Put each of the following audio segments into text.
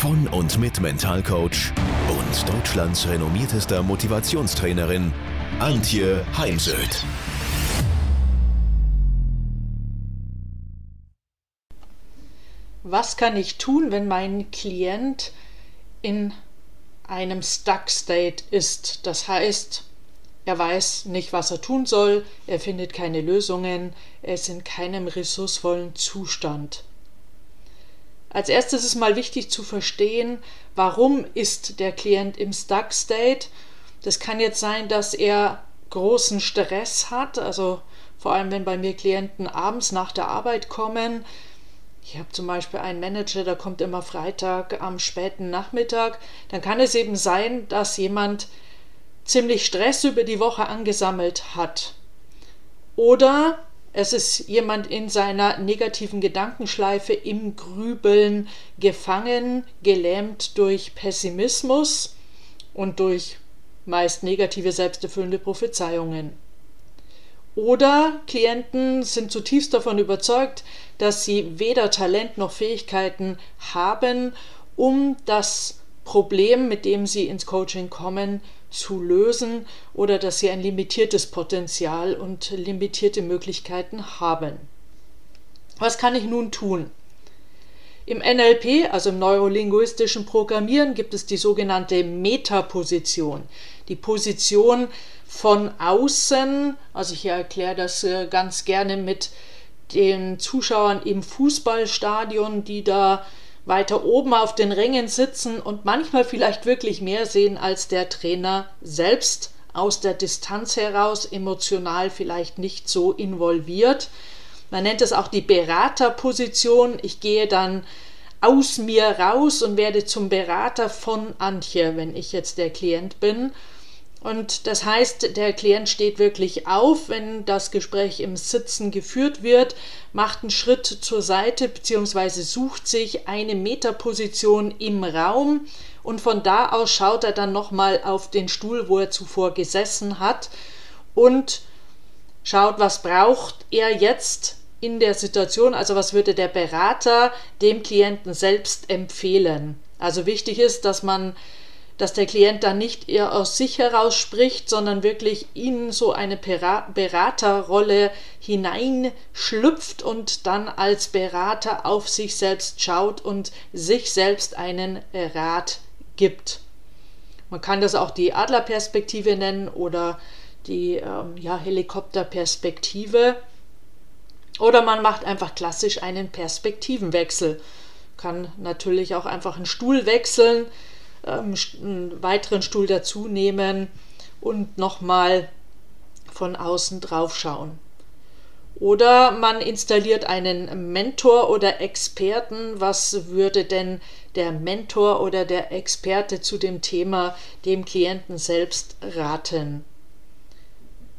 von und mit Mentalcoach und Deutschlands renommiertester Motivationstrainerin Antje Heimsöth. Was kann ich tun, wenn mein Klient in einem Stuck State ist? Das heißt, er weiß nicht, was er tun soll, er findet keine Lösungen, er ist in keinem ressourcevollen Zustand. Als erstes ist mal wichtig zu verstehen, warum ist der Klient im Stuck State. Das kann jetzt sein, dass er großen Stress hat, also vor allem wenn bei mir Klienten abends nach der Arbeit kommen. Ich habe zum Beispiel einen Manager, der kommt immer Freitag am späten Nachmittag. Dann kann es eben sein, dass jemand ziemlich Stress über die Woche angesammelt hat. Oder es ist jemand in seiner negativen Gedankenschleife im Grübeln gefangen, gelähmt durch Pessimismus und durch meist negative selbsterfüllende Prophezeiungen. Oder Klienten sind zutiefst davon überzeugt, dass sie weder Talent noch Fähigkeiten haben, um das Problem, mit dem sie ins Coaching kommen, zu lösen oder dass sie ein limitiertes Potenzial und limitierte Möglichkeiten haben. Was kann ich nun tun? Im NLP, also im neurolinguistischen Programmieren, gibt es die sogenannte Metaposition. Die Position von außen, also ich erkläre das äh, ganz gerne mit den Zuschauern im Fußballstadion, die da weiter oben auf den Rängen sitzen und manchmal vielleicht wirklich mehr sehen als der Trainer selbst aus der Distanz heraus, emotional vielleicht nicht so involviert. Man nennt es auch die Beraterposition. Ich gehe dann aus mir raus und werde zum Berater von Antje, wenn ich jetzt der Klient bin. Und das heißt, der Klient steht wirklich auf, wenn das Gespräch im Sitzen geführt wird, macht einen Schritt zur Seite bzw. sucht sich eine Meterposition im Raum und von da aus schaut er dann nochmal auf den Stuhl, wo er zuvor gesessen hat und schaut, was braucht er jetzt in der Situation, also was würde der Berater dem Klienten selbst empfehlen. Also wichtig ist, dass man dass der Klient dann nicht eher aus sich heraus spricht, sondern wirklich in so eine Beraterrolle hineinschlüpft und dann als Berater auf sich selbst schaut und sich selbst einen Rat gibt. Man kann das auch die Adlerperspektive nennen oder die ähm, ja, Helikopterperspektive. Oder man macht einfach klassisch einen Perspektivenwechsel. Kann natürlich auch einfach einen Stuhl wechseln ähm, einen weiteren Stuhl dazu nehmen und nochmal von außen drauf schauen. Oder man installiert einen Mentor oder Experten. Was würde denn der Mentor oder der Experte zu dem Thema dem Klienten selbst raten?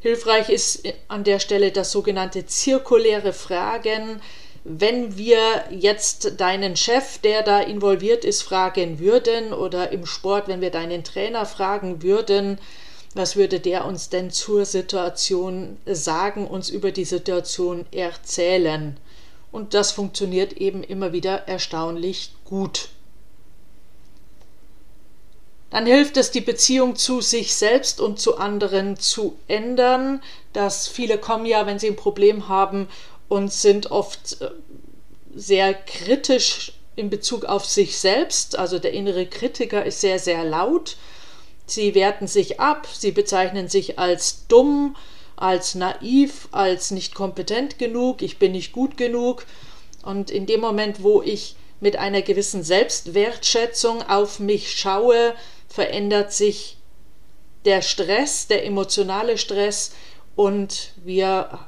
Hilfreich ist an der Stelle das sogenannte zirkuläre Fragen wenn wir jetzt deinen Chef, der da involviert ist, fragen würden oder im Sport, wenn wir deinen Trainer fragen würden, was würde der uns denn zur Situation sagen, uns über die Situation erzählen? Und das funktioniert eben immer wieder erstaunlich gut. Dann hilft es, die Beziehung zu sich selbst und zu anderen zu ändern. Dass viele kommen ja, wenn sie ein Problem haben und sind oft äh, sehr kritisch in Bezug auf sich selbst. Also der innere Kritiker ist sehr, sehr laut. Sie werten sich ab, sie bezeichnen sich als dumm, als naiv, als nicht kompetent genug, ich bin nicht gut genug. Und in dem Moment, wo ich mit einer gewissen Selbstwertschätzung auf mich schaue, verändert sich der Stress, der emotionale Stress und wir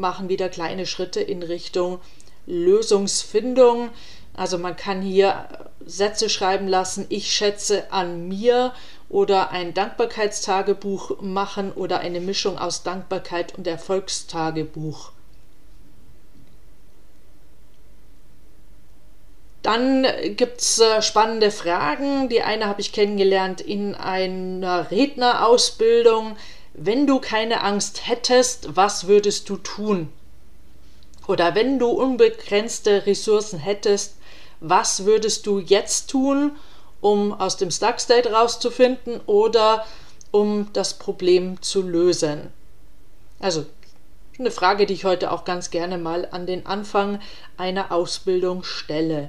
machen wieder kleine Schritte in Richtung Lösungsfindung. Also man kann hier Sätze schreiben lassen, ich schätze an mir oder ein Dankbarkeitstagebuch machen oder eine Mischung aus Dankbarkeit und Erfolgstagebuch. Dann gibt es äh, spannende Fragen. Die eine habe ich kennengelernt in einer Rednerausbildung. Wenn du keine Angst hättest, was würdest du tun? Oder wenn du unbegrenzte Ressourcen hättest, was würdest du jetzt tun, um aus dem Stuck State rauszufinden oder um das Problem zu lösen? Also eine Frage, die ich heute auch ganz gerne mal an den Anfang einer Ausbildung stelle.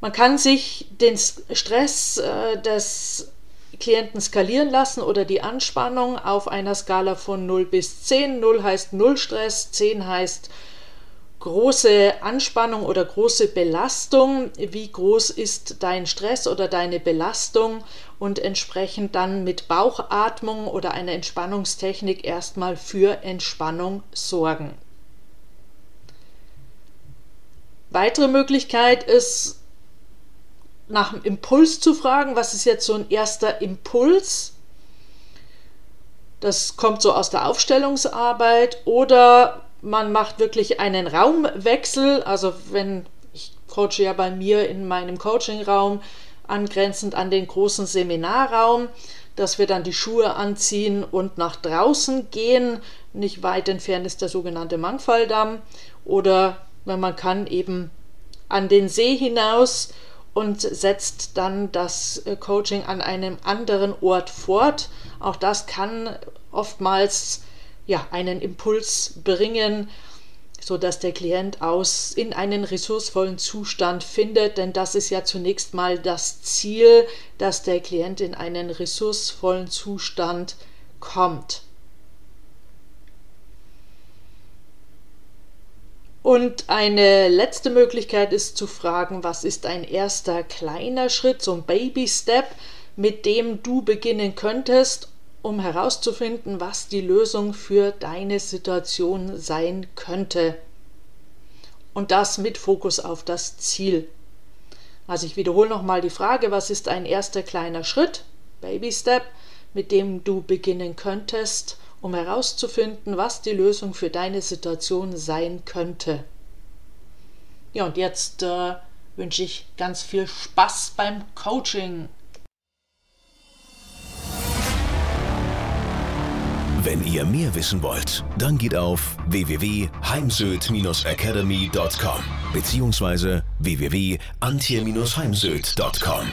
Man kann sich den Stress äh, des Klienten skalieren lassen oder die Anspannung auf einer Skala von 0 bis 10. 0 heißt Null Stress, 10 heißt große Anspannung oder große Belastung. Wie groß ist dein Stress oder deine Belastung? Und entsprechend dann mit Bauchatmung oder einer Entspannungstechnik erstmal für Entspannung sorgen. Weitere Möglichkeit ist, nach dem Impuls zu fragen, was ist jetzt so ein erster Impuls? Das kommt so aus der Aufstellungsarbeit oder man macht wirklich einen Raumwechsel. Also wenn ich coache ja bei mir in meinem Coachingraum angrenzend an den großen Seminarraum, dass wir dann die Schuhe anziehen und nach draußen gehen. Nicht weit entfernt ist der sogenannte Mangfalldamm oder wenn man kann eben an den See hinaus und setzt dann das äh, Coaching an einem anderen Ort fort. Auch das kann oftmals ja, einen Impuls bringen, sodass der Klient aus in einen ressourcevollen Zustand findet, denn das ist ja zunächst mal das Ziel, dass der Klient in einen ressourcevollen Zustand kommt. Und eine letzte Möglichkeit ist zu fragen, was ist ein erster kleiner Schritt, so ein Baby-Step, mit dem du beginnen könntest, um herauszufinden, was die Lösung für deine Situation sein könnte. Und das mit Fokus auf das Ziel. Also ich wiederhole nochmal die Frage, was ist ein erster kleiner Schritt, Baby-Step, mit dem du beginnen könntest, um herauszufinden, was die Lösung für deine Situation sein könnte. Ja, und jetzt äh, wünsche ich ganz viel Spaß beim Coaching. Wenn ihr mehr wissen wollt, dann geht auf www.heimsöd-academy.com bzw. www.antje-heimsöd.com.